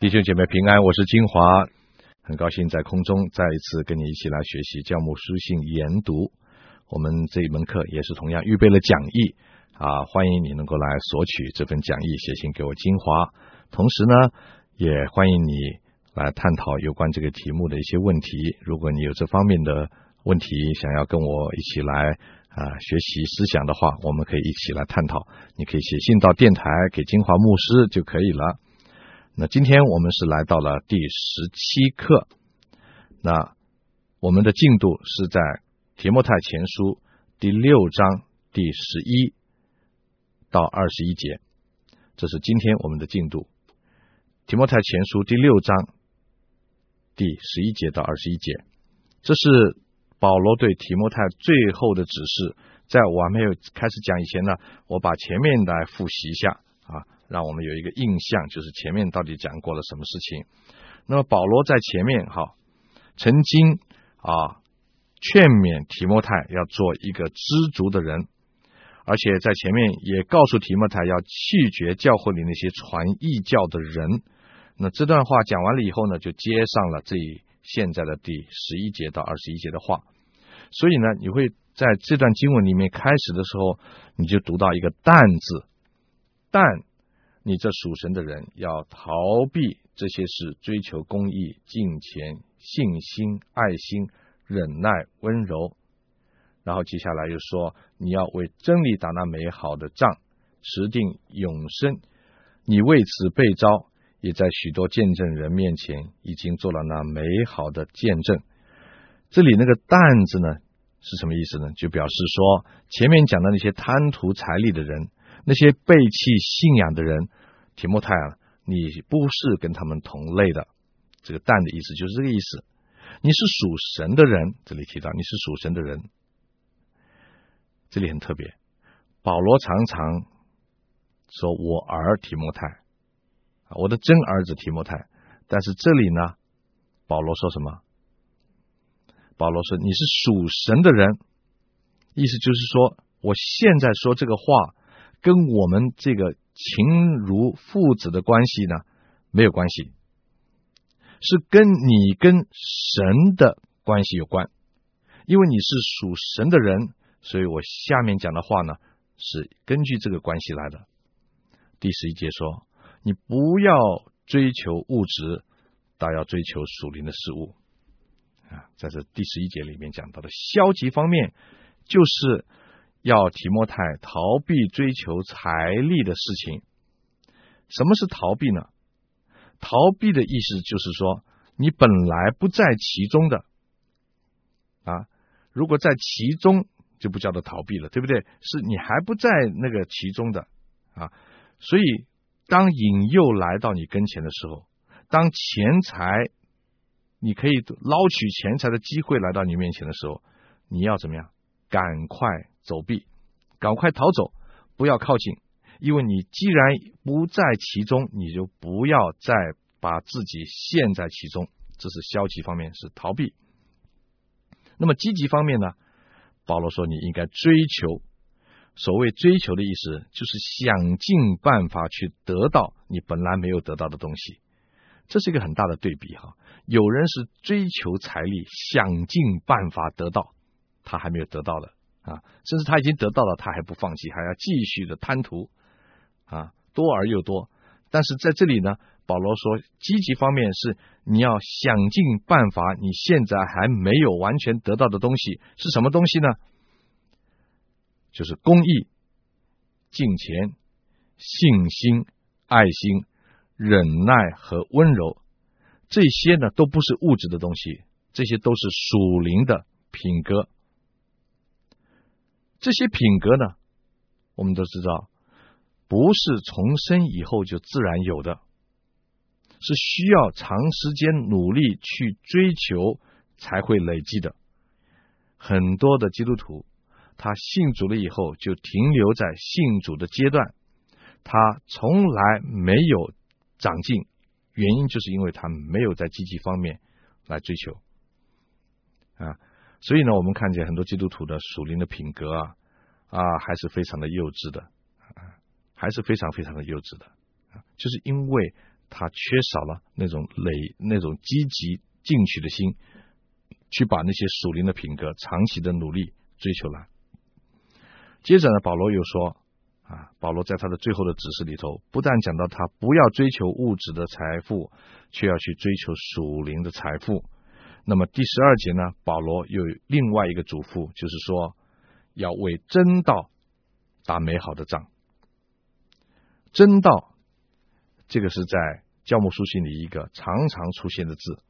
弟兄姐妹平安，我是金华，很高兴在空中再一次跟你一起来学习教牧书信研读。我们这一门课也是同样预备了讲义啊，欢迎你能够来索取这份讲义，写信给我金华。同时呢，也欢迎你来探讨有关这个题目的一些问题。如果你有这方面的问题，想要跟我一起来啊学习思想的话，我们可以一起来探讨。你可以写信到电台给金华牧师就可以了。那今天我们是来到了第十七课，那我们的进度是在提摩太前书第六章第十一到二十一节，这是今天我们的进度。提摩太前书第六章第十一节到二十一节，这是保罗对提摩太最后的指示。在我还没有开始讲以前呢，我把前面来复习一下啊。让我们有一个印象，就是前面到底讲过了什么事情。那么保罗在前面哈，曾经啊劝勉提摩太要做一个知足的人，而且在前面也告诉提摩太要弃绝教会里那些传异教的人。那这段话讲完了以后呢，就接上了这现在的第十一节到二十一节的话。所以呢，你会在这段经文里面开始的时候，你就读到一个“但”字，但。你这属神的人要逃避这些事，追求公义、敬虔、信心、爱心、忍耐、温柔。然后接下来又说，你要为真理打那美好的仗，持定永生。你为此被召，也在许多见证人面前已经做了那美好的见证。这里那个“担子呢，是什么意思呢？就表示说，前面讲的那些贪图财利的人。那些背弃信仰的人，提摩太啊，你不是跟他们同类的。这个“但”的意思就是这个意思。你是属神的人，这里提到你是属神的人，这里很特别。保罗常常说我儿提摩太，我的真儿子提摩太。但是这里呢，保罗说什么？保罗说你是属神的人，意思就是说，我现在说这个话。跟我们这个情如父子的关系呢，没有关系，是跟你跟神的关系有关。因为你是属神的人，所以我下面讲的话呢，是根据这个关系来的。第十一节说：“你不要追求物质，倒要追求属灵的事物。”啊，在这第十一节里面讲到的消极方面，就是。要提摩太逃避追求财力的事情。什么是逃避呢？逃避的意思就是说，你本来不在其中的啊。如果在其中，就不叫做逃避了，对不对？是你还不在那个其中的啊。所以，当引诱来到你跟前的时候，当钱财你可以捞取钱财的机会来到你面前的时候，你要怎么样？赶快。走避，赶快逃走，不要靠近，因为你既然不在其中，你就不要再把自己陷在其中。这是消极方面，是逃避。那么积极方面呢？保罗说，你应该追求。所谓追求的意思，就是想尽办法去得到你本来没有得到的东西。这是一个很大的对比哈。有人是追求财力，想尽办法得到他还没有得到的。啊，甚至他已经得到了，他还不放弃，还要继续的贪图啊，多而又多。但是在这里呢，保罗说，积极方面是你要想尽办法，你现在还没有完全得到的东西是什么东西呢？就是公益、敬虔、信心、爱心、忍耐和温柔。这些呢，都不是物质的东西，这些都是属灵的品格。这些品格呢，我们都知道，不是重生以后就自然有的，是需要长时间努力去追求才会累积的。很多的基督徒，他信主了以后就停留在信主的阶段，他从来没有长进，原因就是因为他没有在积极方面来追求啊。所以呢，我们看见很多基督徒的属灵的品格啊，啊，还是非常的幼稚的，啊，还是非常非常的幼稚的，就是因为他缺少了那种累、那种积极进取的心，去把那些属灵的品格长期的努力追求来。接着呢，保罗又说啊，保罗在他的最后的指示里头，不但讲到他不要追求物质的财富，却要去追求属灵的财富。那么第十二节呢，保罗又有另外一个嘱咐，就是说要为真道打美好的仗。真道，这个是在教牧书信里一个常常出现的字。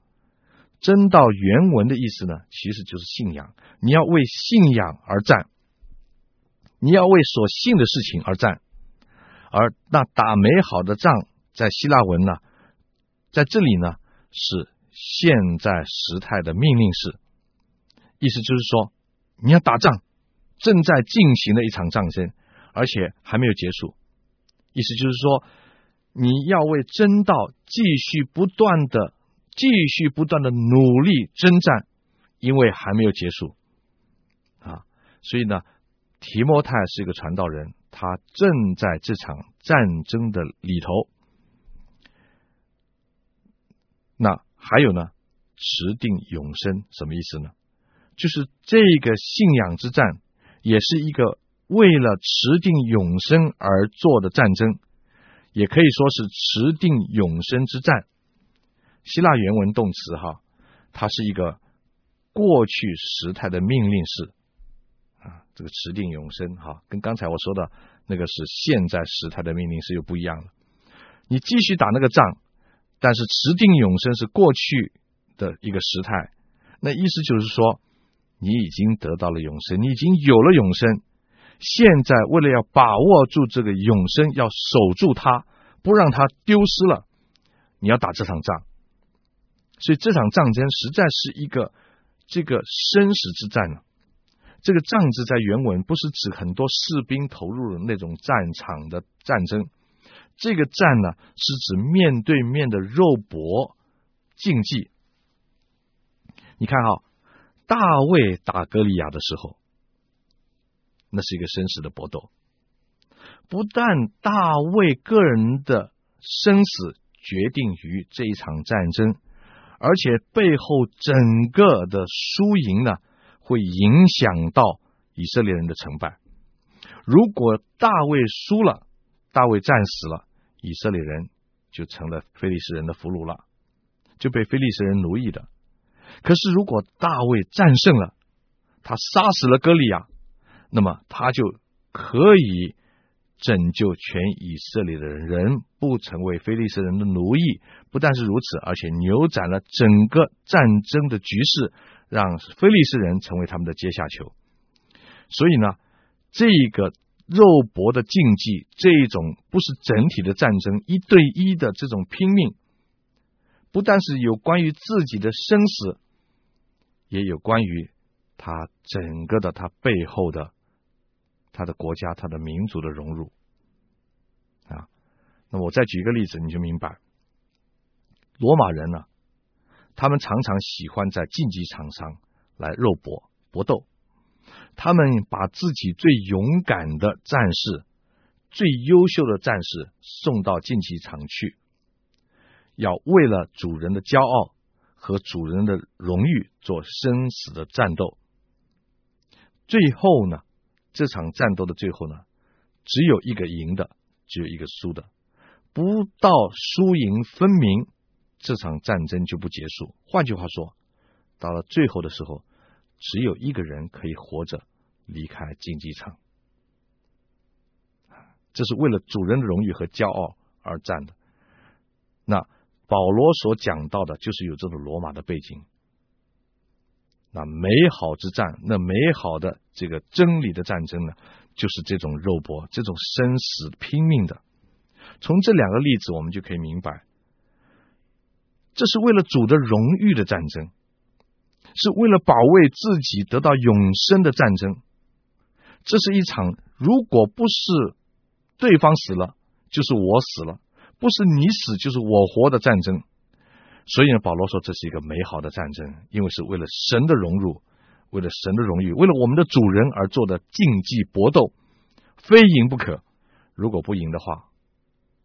真道原文的意思呢，其实就是信仰。你要为信仰而战，你要为所信的事情而战。而那打美好的仗，在希腊文呢，在这里呢是现在时态的命令式，意思就是说你要打仗，正在进行的一场战争，而且还没有结束。意思就是说，你要为真道继续不断的、继续不断的努力征战，因为还没有结束啊。所以呢，提摩太是一个传道人，他正在这场战争的里头。那还有呢，持定永生什么意思呢？就是这个信仰之战，也是一个。为了持定永生而做的战争，也可以说是持定永生之战。希腊原文动词哈，它是一个过去时态的命令式啊。这个持定永生哈，跟刚才我说的那个是现在时态的命令式又不一样了。你继续打那个仗，但是持定永生是过去的一个时态，那意思就是说，你已经得到了永生，你已经有了永生。现在为了要把握住这个永生，要守住它，不让它丢失了，你要打这场仗。所以这场战争实在是一个这个生死之战呢。这个“仗”字在原文不是指很多士兵投入的那种战场的战争，这个“战”呢是指面对面的肉搏竞技。你看哈，大卫打歌利亚的时候。那是一个生死的搏斗，不但大卫个人的生死决定于这一场战争，而且背后整个的输赢呢，会影响到以色列人的成败。如果大卫输了，大卫战死了，以色列人就成了非利士人的俘虏了，就被非利士人奴役的。可是如果大卫战胜了，他杀死了歌利亚。那么他就可以拯救全以色列的人，不成为非利士人的奴役。不但是如此，而且扭转了整个战争的局势，让非利士人成为他们的阶下囚。所以呢，这个肉搏的竞技，这一种不是整体的战争，一对一的这种拼命，不但是有关于自己的生死，也有关于他整个的他背后的。他的国家，他的民族的融入啊，那我再举一个例子，你就明白，罗马人呢，他们常常喜欢在竞技场上来肉搏搏斗，他们把自己最勇敢的战士、最优秀的战士送到竞技场去，要为了主人的骄傲和主人的荣誉做生死的战斗，最后呢，这场战斗的最后呢，只有一个赢的，只有一个输的，不到输赢分明，这场战争就不结束。换句话说，到了最后的时候，只有一个人可以活着离开竞技场。这是为了主人的荣誉和骄傲而战的。那保罗所讲到的，就是有这种罗马的背景。那美好之战，那美好的这个真理的战争呢，就是这种肉搏，这种生死拼命的。从这两个例子，我们就可以明白，这是为了主的荣誉的战争，是为了保卫自己得到永生的战争。这是一场如果不是对方死了，就是我死了；不是你死，就是我活的战争。所以呢，保罗说这是一个美好的战争，因为是为了神的荣辱，为了神的荣誉，为了我们的主人而做的竞技搏斗，非赢不可。如果不赢的话，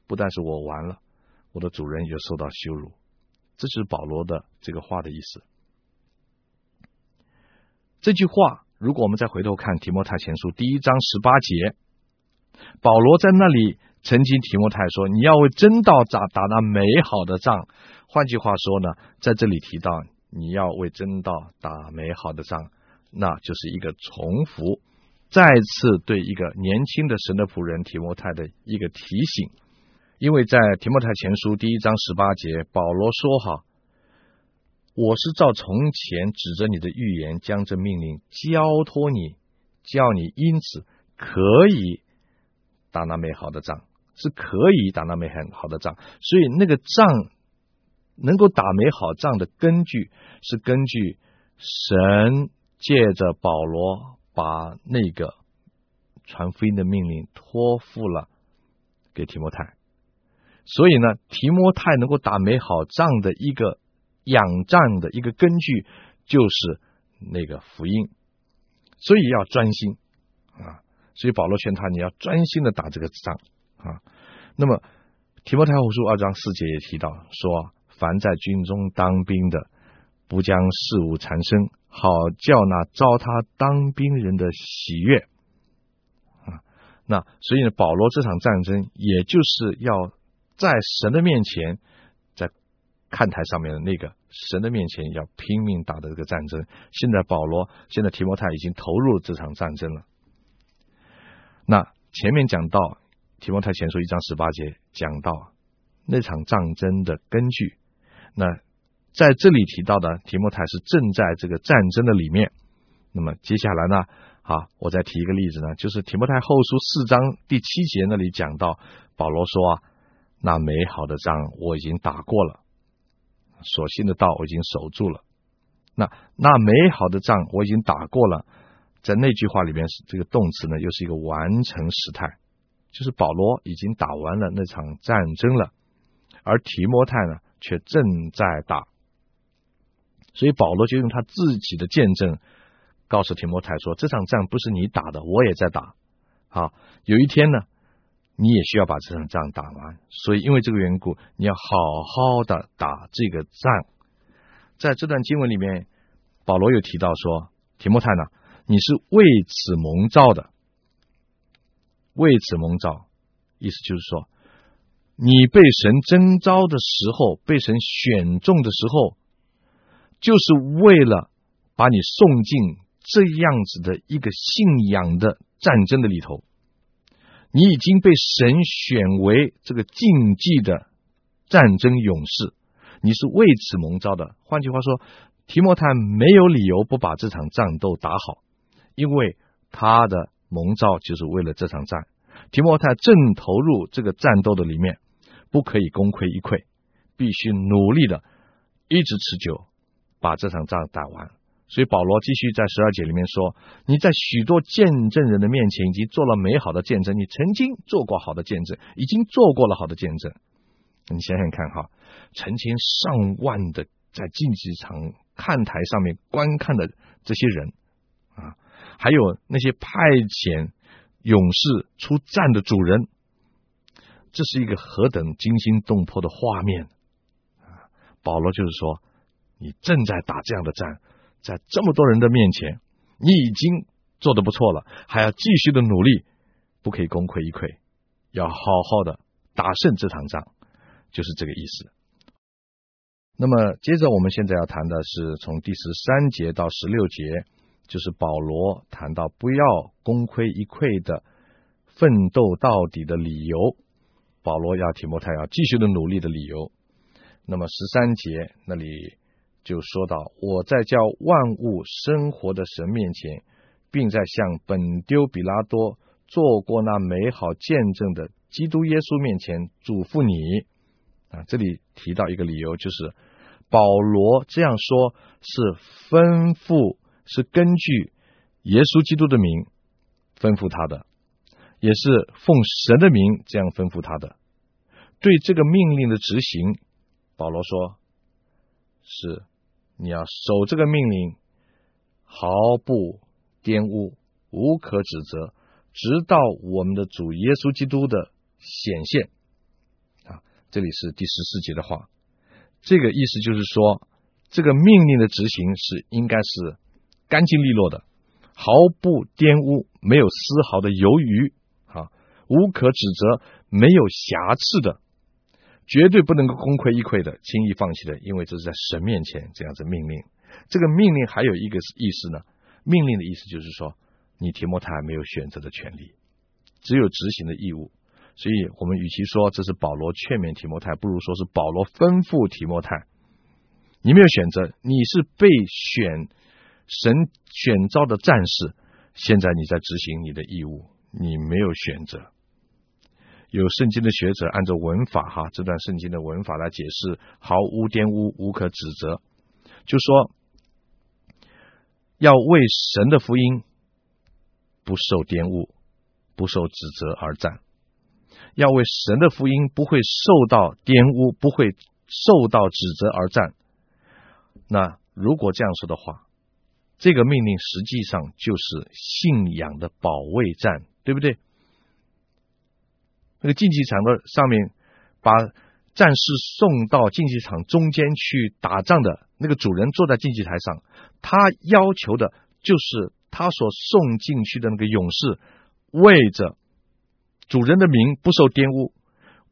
不但是我完了，我的主人也受到羞辱。这就是保罗的这个话的意思。这句话，如果我们再回头看提摩太前书第一章十八节，保罗在那里曾经提摩太说：“你要为真道打打那美好的仗。”换句话说呢，在这里提到你要为真道打美好的仗，那就是一个重复，再次对一个年轻的神的仆人提摩太的一个提醒。因为在提摩太前书第一章十八节，保罗说：“哈。”我是照从前指着你的预言，将这命令交托你，叫你因此可以打那美好的仗，是可以打那美好的仗。所以那个仗能够打美好仗的根据，是根据神借着保罗把那个传福音的命令托付了给提摩太。所以呢，提摩太能够打美好仗的一个。仰仗的一个根据就是那个福音，所以要专心啊！所以保罗劝他，你要专心的打这个仗啊。那么提摩太后书二章四节也提到说，凡在军中当兵的，不将事物缠身，好叫那招他当兵人的喜悦啊。那所以，保罗这场战争也就是要在神的面前。看台上面的那个神的面前要拼命打的这个战争，现在保罗，现在提摩太已经投入这场战争了。那前面讲到提摩太前书一章十八节讲到那场战争的根据，那在这里提到的提摩太是正在这个战争的里面。那么接下来呢，好，我再提一个例子呢，就是提摩太后书四章第七节那里讲到保罗说啊，那美好的仗我已经打过了。所信的道我已经守住了，那那美好的仗我已经打过了，在那句话里面这个动词呢，又是一个完成时态，就是保罗已经打完了那场战争了，而提摩太呢却正在打，所以保罗就用他自己的见证告诉提摩太说，这场仗不是你打的，我也在打，好，有一天呢。你也需要把这场仗打完，所以因为这个缘故，你要好好的打这个仗。在这段经文里面，保罗又提到说：“提摩太呢，你是为此蒙召的，为此蒙召，意思就是说，你被神征召的时候，被神选中的时候，就是为了把你送进这样子的一个信仰的战争的里头。”你已经被神选为这个竞技的战争勇士，你是为此蒙召的。换句话说，提摩太没有理由不把这场战斗打好，因为他的蒙召就是为了这场战。提摩太正投入这个战斗的里面，不可以功亏一篑，必须努力的一直持久，把这场仗打完。所以保罗继续在十二节里面说：“你在许多见证人的面前已经做了美好的见证，你曾经做过好的见证，已经做过了好的见证。你想想看哈，成千上万的在竞技场看台上面观看的这些人啊，还有那些派遣勇士出战的主人，这是一个何等惊心动魄的画面啊！保罗就是说，你正在打这样的战。”在这么多人的面前，你已经做得不错了，还要继续的努力，不可以功亏一篑，要好好的打胜这场仗，就是这个意思。那么接着我们现在要谈的是从第十三节到十六节，就是保罗谈到不要功亏一篑的奋斗到底的理由，保罗要提摩太要继续的努力的理由。那么十三节那里。就说到，我在叫万物生活的神面前，并在向本丢比拉多做过那美好见证的基督耶稣面前嘱咐你啊。这里提到一个理由，就是保罗这样说，是吩咐，是根据耶稣基督的名吩咐他的，也是奉神的名这样吩咐他的。对这个命令的执行，保罗说是。你要守这个命令，毫不玷污，无可指责，直到我们的主耶稣基督的显现啊！这里是第十四节的话，这个意思就是说，这个命令的执行是应该是干净利落的，毫不玷污，没有丝毫的犹豫，啊，无可指责，没有瑕疵的，绝对不能够功亏一篑的，轻易放弃的，因为这是在神面前这样子命令。这个命令还有一个意思呢，命令的意思就是说，你提摩太没有选择的权利，只有执行的义务。所以我们与其说这是保罗劝勉提摩太，不如说是保罗吩咐提摩太，你没有选择，你是被选神选召的战士，现在你在执行你的义务，你没有选择。有圣经的学者按照文法哈，这段圣经的文法来解释，毫无玷污，无可指责，就说要为神的福音不受玷污，不受指责而战。要为神的福音不会受到玷污，不会受到指责而战。那如果这样说的话，这个命令实际上就是信仰的保卫战，对不对？那个竞技场的上面，把战士送到竞技场中间去打仗的那个主人坐在竞技台上，他要求的就是他所送进去的那个勇士为着。主人的名不受玷污，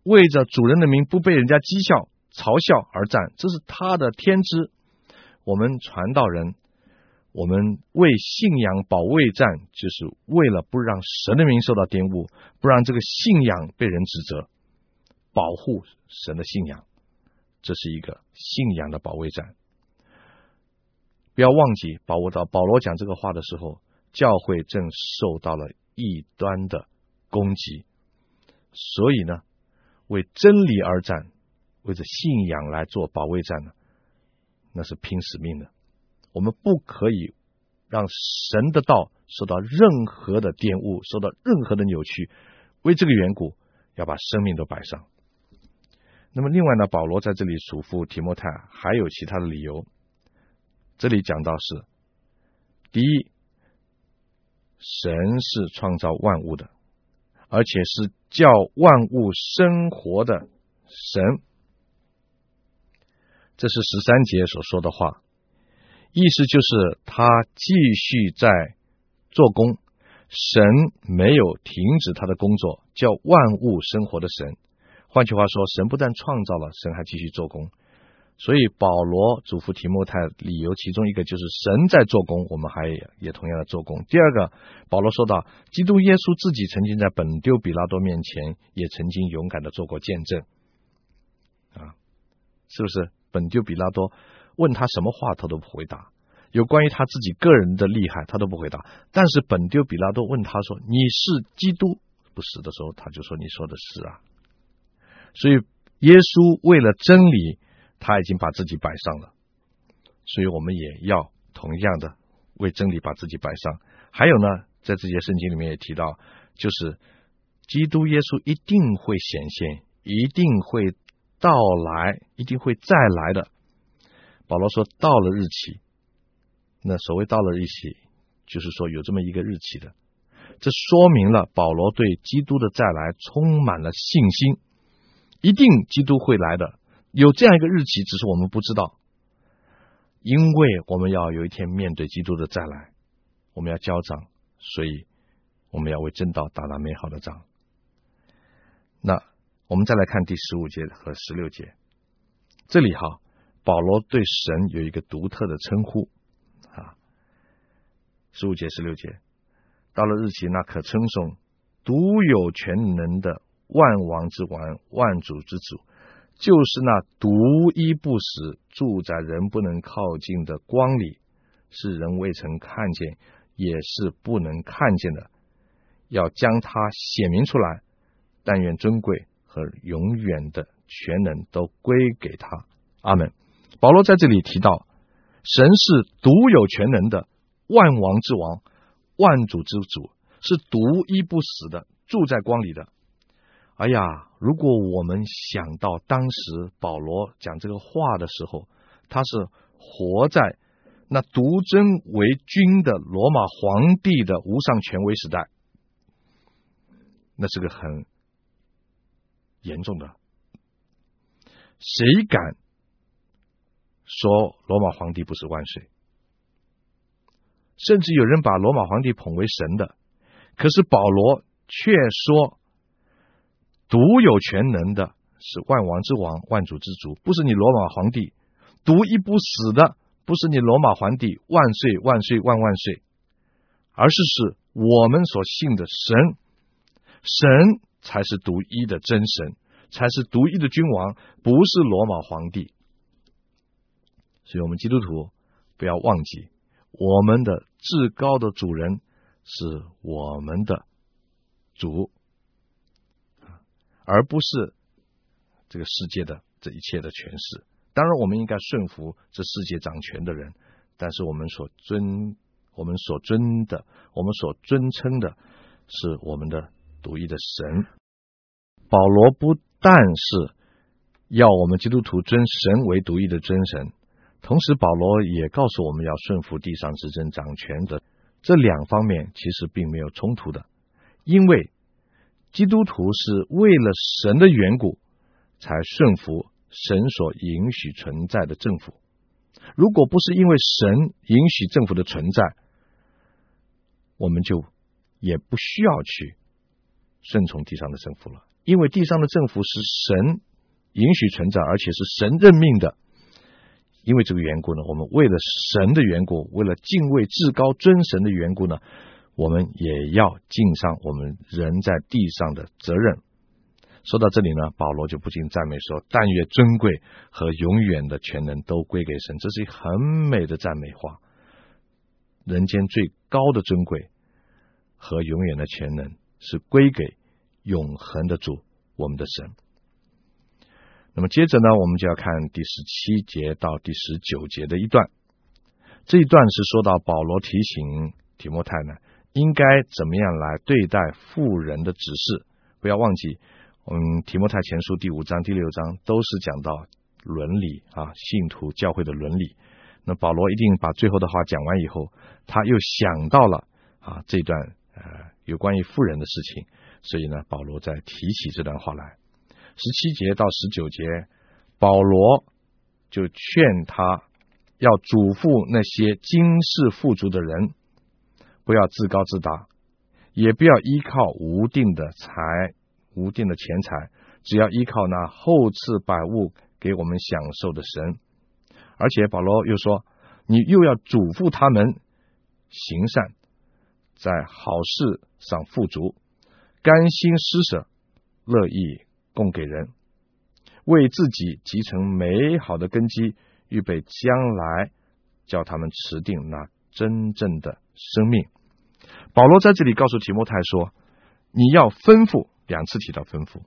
为着主人的名不被人家讥笑、嘲笑而战，这是他的天职。我们传道人，我们为信仰保卫战，就是为了不让神的名受到玷污，不让这个信仰被人指责，保护神的信仰，这是一个信仰的保卫战。不要忘记，把握到保罗讲这个话的时候，教会正受到了异端的。攻击，所以呢，为真理而战，为着信仰来做保卫战呢，那是拼死命的。我们不可以让神的道受到任何的玷污，受到任何的扭曲。为这个缘故，要把生命都摆上。那么，另外呢，保罗在这里嘱咐提摩太，还有其他的理由。这里讲到是：第一，神是创造万物的。而且是叫万物生活的神，这是十三节所说的话，意思就是他继续在做工，神没有停止他的工作，叫万物生活的神。换句话说，神不但创造了，神还继续做工。所以保罗嘱咐提摩太，理由其中一个就是神在做工，我们还也同样的做工。第二个，保罗说到，基督耶稣自己曾经在本丢比拉多面前，也曾经勇敢的做过见证，啊，是不是？本丢比拉多问他什么话，他都不回答；有关于他自己个人的厉害，他都不回答。但是本丢比拉多问他说：“你是基督不是？”的时候，他就说：“你说的是啊。”所以耶稣为了真理。他已经把自己摆上了，所以我们也要同样的为真理把自己摆上。还有呢，在这些圣经里面也提到，就是基督耶稣一定会显现，一定会到来，一定会再来的。保罗说到了日期，那所谓到了日期，就是说有这么一个日期的。这说明了保罗对基督的再来充满了信心，一定基督会来的。有这样一个日期，只是我们不知道，因为我们要有一天面对基督的再来，我们要交账，所以我们要为真道打那美好的仗。那我们再来看第十五节和十六节，这里哈，保罗对神有一个独特的称呼啊，十五节、十六节，到了日期，那可称颂独有全能的万王之王、万主之主。就是那独一不死、住在人不能靠近的光里，是人未曾看见，也是不能看见的，要将他显明出来。但愿尊贵和永远的全能都归给他。阿门。保罗在这里提到，神是独有全能的万王之王、万主之主，是独一不死的，住在光里的。哎呀，如果我们想到当时保罗讲这个话的时候，他是活在那独尊为君的罗马皇帝的无上权威时代，那是个很严重的、谁敢说罗马皇帝不是万岁？甚至有人把罗马皇帝捧为神的，可是保罗却说，独有全能的是万王之王、万主之主，不是你罗马皇帝；独一不死的不是你罗马皇帝，万岁万岁万万岁，而是是我们所信的神，神才是独一的真神，才是独一的君王，不是罗马皇帝。所以，我们基督徒不要忘记。我们的至高的主人是我们的主，而不是这个世界的这一切的权势。当然，我们应该顺服这世界掌权的人，但是我们所尊、我们所尊的、我们所尊称的是我们的独一的神。保罗不但是要我们基督徒尊神为独一的真神。同时，保罗也告诉我们要顺服地上执政掌权的这两方面，其实并没有冲突的，因为基督徒是为了神的缘故才顺服神所允许存在的政府。如果不是因为神允许政府的存在，我们就也不需要去顺从地上的政府了，因为地上的政府是神允许存在，而且是神任命的。因为这个缘故呢，我们为了神的缘故，为了敬畏至高尊神的缘故呢，我们也要尽上我们人在地上的责任。说到这里呢，保罗就不禁赞美说：“但愿尊贵和永远的权能都归给神。”这是一很美的赞美话。人间最高的尊贵和永远的全能是归给永恒的主，我们的神。那么接着呢，我们就要看第十七节到第十九节的一段。这一段是说到保罗提醒提摩太呢，应该怎么样来对待富人的指示。不要忘记，我们提摩太前书第五章、第六章都是讲到伦理啊，信徒教会的伦理。那保罗一定把最后的话讲完以后，他又想到了啊这段呃有关于富人的事情，所以呢，保罗再提起这段话来。十七节到十九节，保罗就劝他要嘱咐那些今世富足的人，不要自高自大，也不要依靠无定的财、无定的钱财，只要依靠那厚赐百物给我们享受的神。而且保罗又说，你又要嘱咐他们行善，在好事上富足，甘心施舍，乐意。供给人，为自己积成美好的根基，预备将来叫他们持定那真正的生命。保罗在这里告诉提摩太说：“你要吩咐，两次提到吩咐，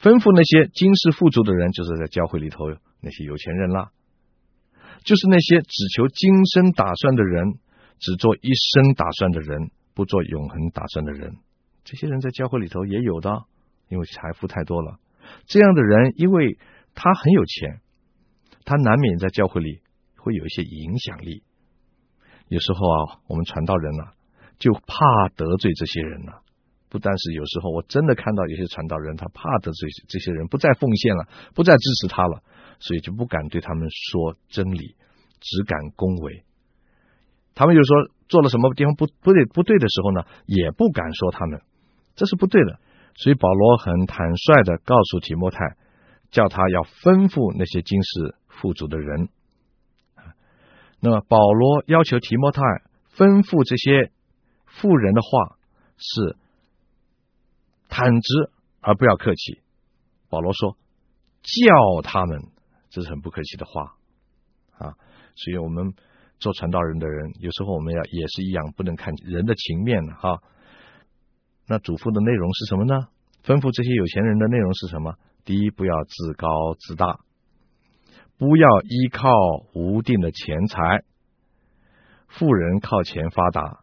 吩咐那些今世富足的人，就是在教会里头那些有钱人啦，就是那些只求今生打算的人，只做一生打算的人，不做永恒打算的人。”这些人在教会里头也有的，因为财富太多了。这样的人，因为他很有钱，他难免在教会里会有一些影响力。有时候啊，我们传道人啊，就怕得罪这些人了。不但是有时候，我真的看到有些传道人，他怕得罪这些人，不再奉献了，不再支持他了，所以就不敢对他们说真理，只敢恭维。他们就说做了什么地方不不对不对的时候呢，也不敢说他们。这是不对的，所以保罗很坦率的告诉提摩太，叫他要吩咐那些今世富足的人。那么保罗要求提摩太吩咐这些富人的话是坦直而不要客气。保罗说叫他们，这是很不客气的话啊。所以我们做传道人的人，有时候我们要也是一样，不能看人的情面哈。那嘱咐的内容是什么呢？吩咐这些有钱人的内容是什么？第一，不要自高自大，不要依靠无定的钱财。富人靠钱发达，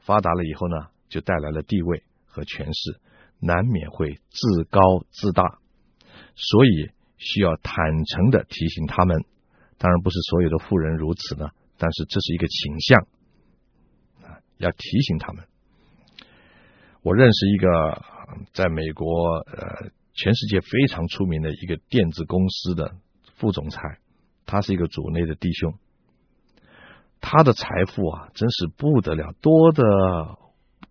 发达了以后呢，就带来了地位和权势，难免会自高自大。所以需要坦诚的提醒他们。当然不是所有的富人如此呢，但是这是一个倾向啊，要提醒他们。我认识一个在美国呃全世界非常出名的一个电子公司的副总裁，他是一个主内的弟兄，他的财富啊，真是不得了，多的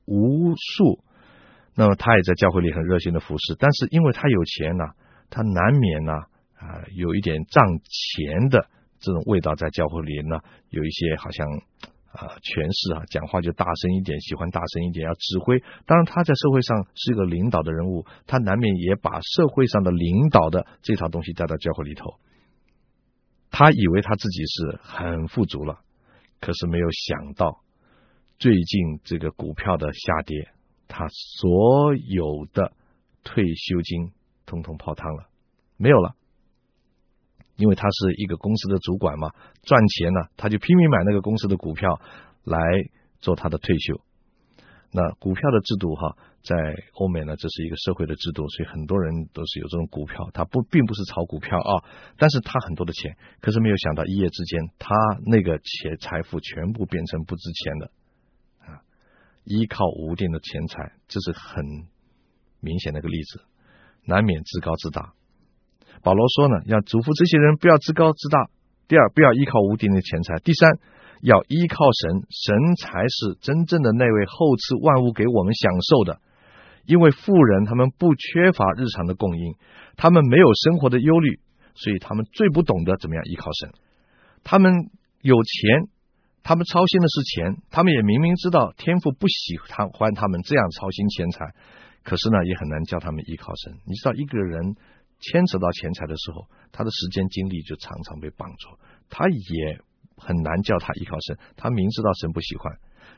无数。那么他也在教会里很热心的服侍，但是因为他有钱呐、他难免呐啊有一点赚钱的这种味道在教会里呢，有一些好像。啊，权势啊，讲话就大声一点，喜欢大声一点，要指挥。当然，他在社会上是一个领导的人物，他难免也把社会上的领导的这套东西带到教会里头。他以为他自己是很富足了，可是没有想到，最近这个股票的下跌，他所有的退休金通通泡汤了，没有了。因为他是一个公司的主管嘛，赚钱呢，他就拼命买那个公司的股票来做他的退休。那股票的制度哈，在欧美呢，这是一个社会的制度，所以很多人都是有这种股票。他不并不是炒股票啊，但是他很多的钱，可是没有想到一夜之间，他那个钱财富全部变成不值钱的啊，依靠无定的钱财，这是很明显的一个例子，难免自高自大。保罗说呢，要嘱咐这些人不要自高自大。第二，不要依靠无定的钱财。第三，要依靠神，神才是真正的那位厚赐万物给我们享受的。因为富人他们不缺乏日常的供应，他们没有生活的忧虑，所以他们最不懂得怎么样依靠神。他们有钱，他们操心的是钱，他们也明明知道天父不喜欢他们这样操心钱财，可是呢，也很难叫他们依靠神。你知道一个人。牵扯到钱财的时候，他的时间精力就常常被绑住，他也很难叫他依靠神。他明知道神不喜欢，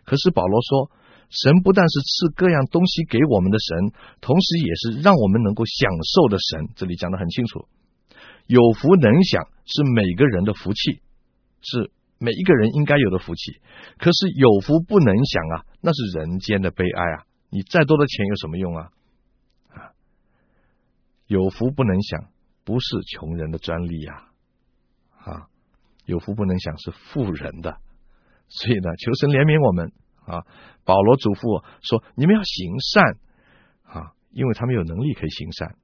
可是保罗说，神不但是赐各样东西给我们的神，同时也是让我们能够享受的神。这里讲得很清楚，有福能享是每个人的福气，是每一个人应该有的福气。可是有福不能享啊，那是人间的悲哀啊！你再多的钱有什么用啊？有福不能享，不是穷人的专利呀！啊，有福不能享是富人的，所以呢，求神怜悯我们啊！保罗嘱咐说：“你们要行善啊，因为他们有能力可以行善，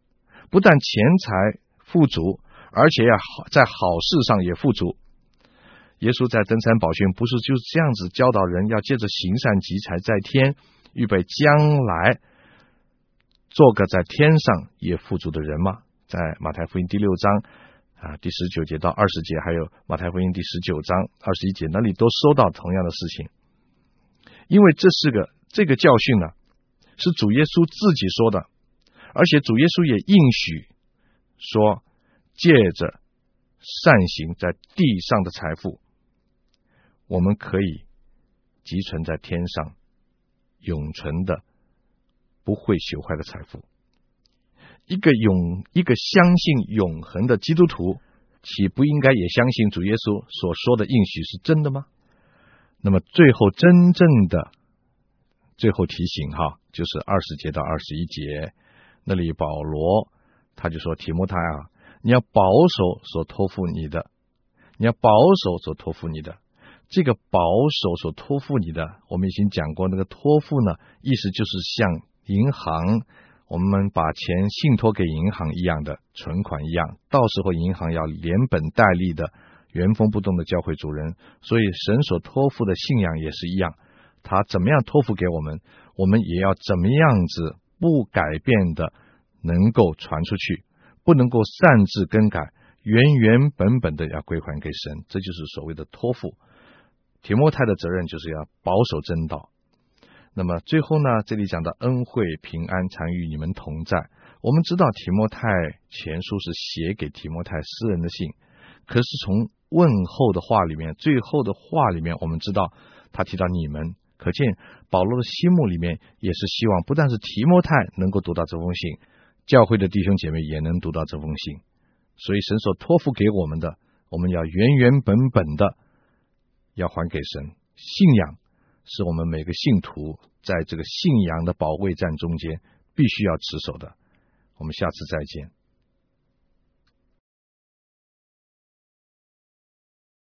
不但钱财富足，而且要好在好事上也富足。”耶稣在登山宝训不是就这样子教导人，要借着行善积财在天，预备将来。做个在天上也富足的人吗？在马太福音第六章啊第十九节到二十节，还有马太福音第十九章二十一节，那里都说到同样的事情。因为这是个这个教训呢，是主耶稣自己说的，而且主耶稣也应许说，借着善行在地上的财富，我们可以积存在天上永存的。不会朽坏的财富，一个永一个相信永恒的基督徒，岂不应该也相信主耶稣所说的应许是真的吗？那么最后真正的最后提醒哈，就是二十节到二十一节那里，保罗他就说：“提摩太啊，你要保守所托付你的，你要保守所托付你的。这个保守所托付你的，我们已经讲过，那个托付呢，意思就是像。”银行，我们把钱信托给银行一样的存款一样，到时候银行要连本带利的原封不动的交回主人。所以神所托付的信仰也是一样，他怎么样托付给我们，我们也要怎么样子不改变的能够传出去，不能够擅自更改，原原本本的要归还给神，这就是所谓的托付。提摩太的责任就是要保守真道。那么最后呢，这里讲到恩惠平安常与你们同在。我们知道提摩太前书是写给提摩太私人的信，可是从问候的话里面，最后的话里面，我们知道他提到你们，可见保罗的心目里面也是希望，不但是提摩太能够读到这封信，教会的弟兄姐妹也能读到这封信。所以神所托付给我们的，我们要原原本本的要还给神信仰。是我们每个信徒在这个信仰的保卫战中间必须要持守的。我们下次再见。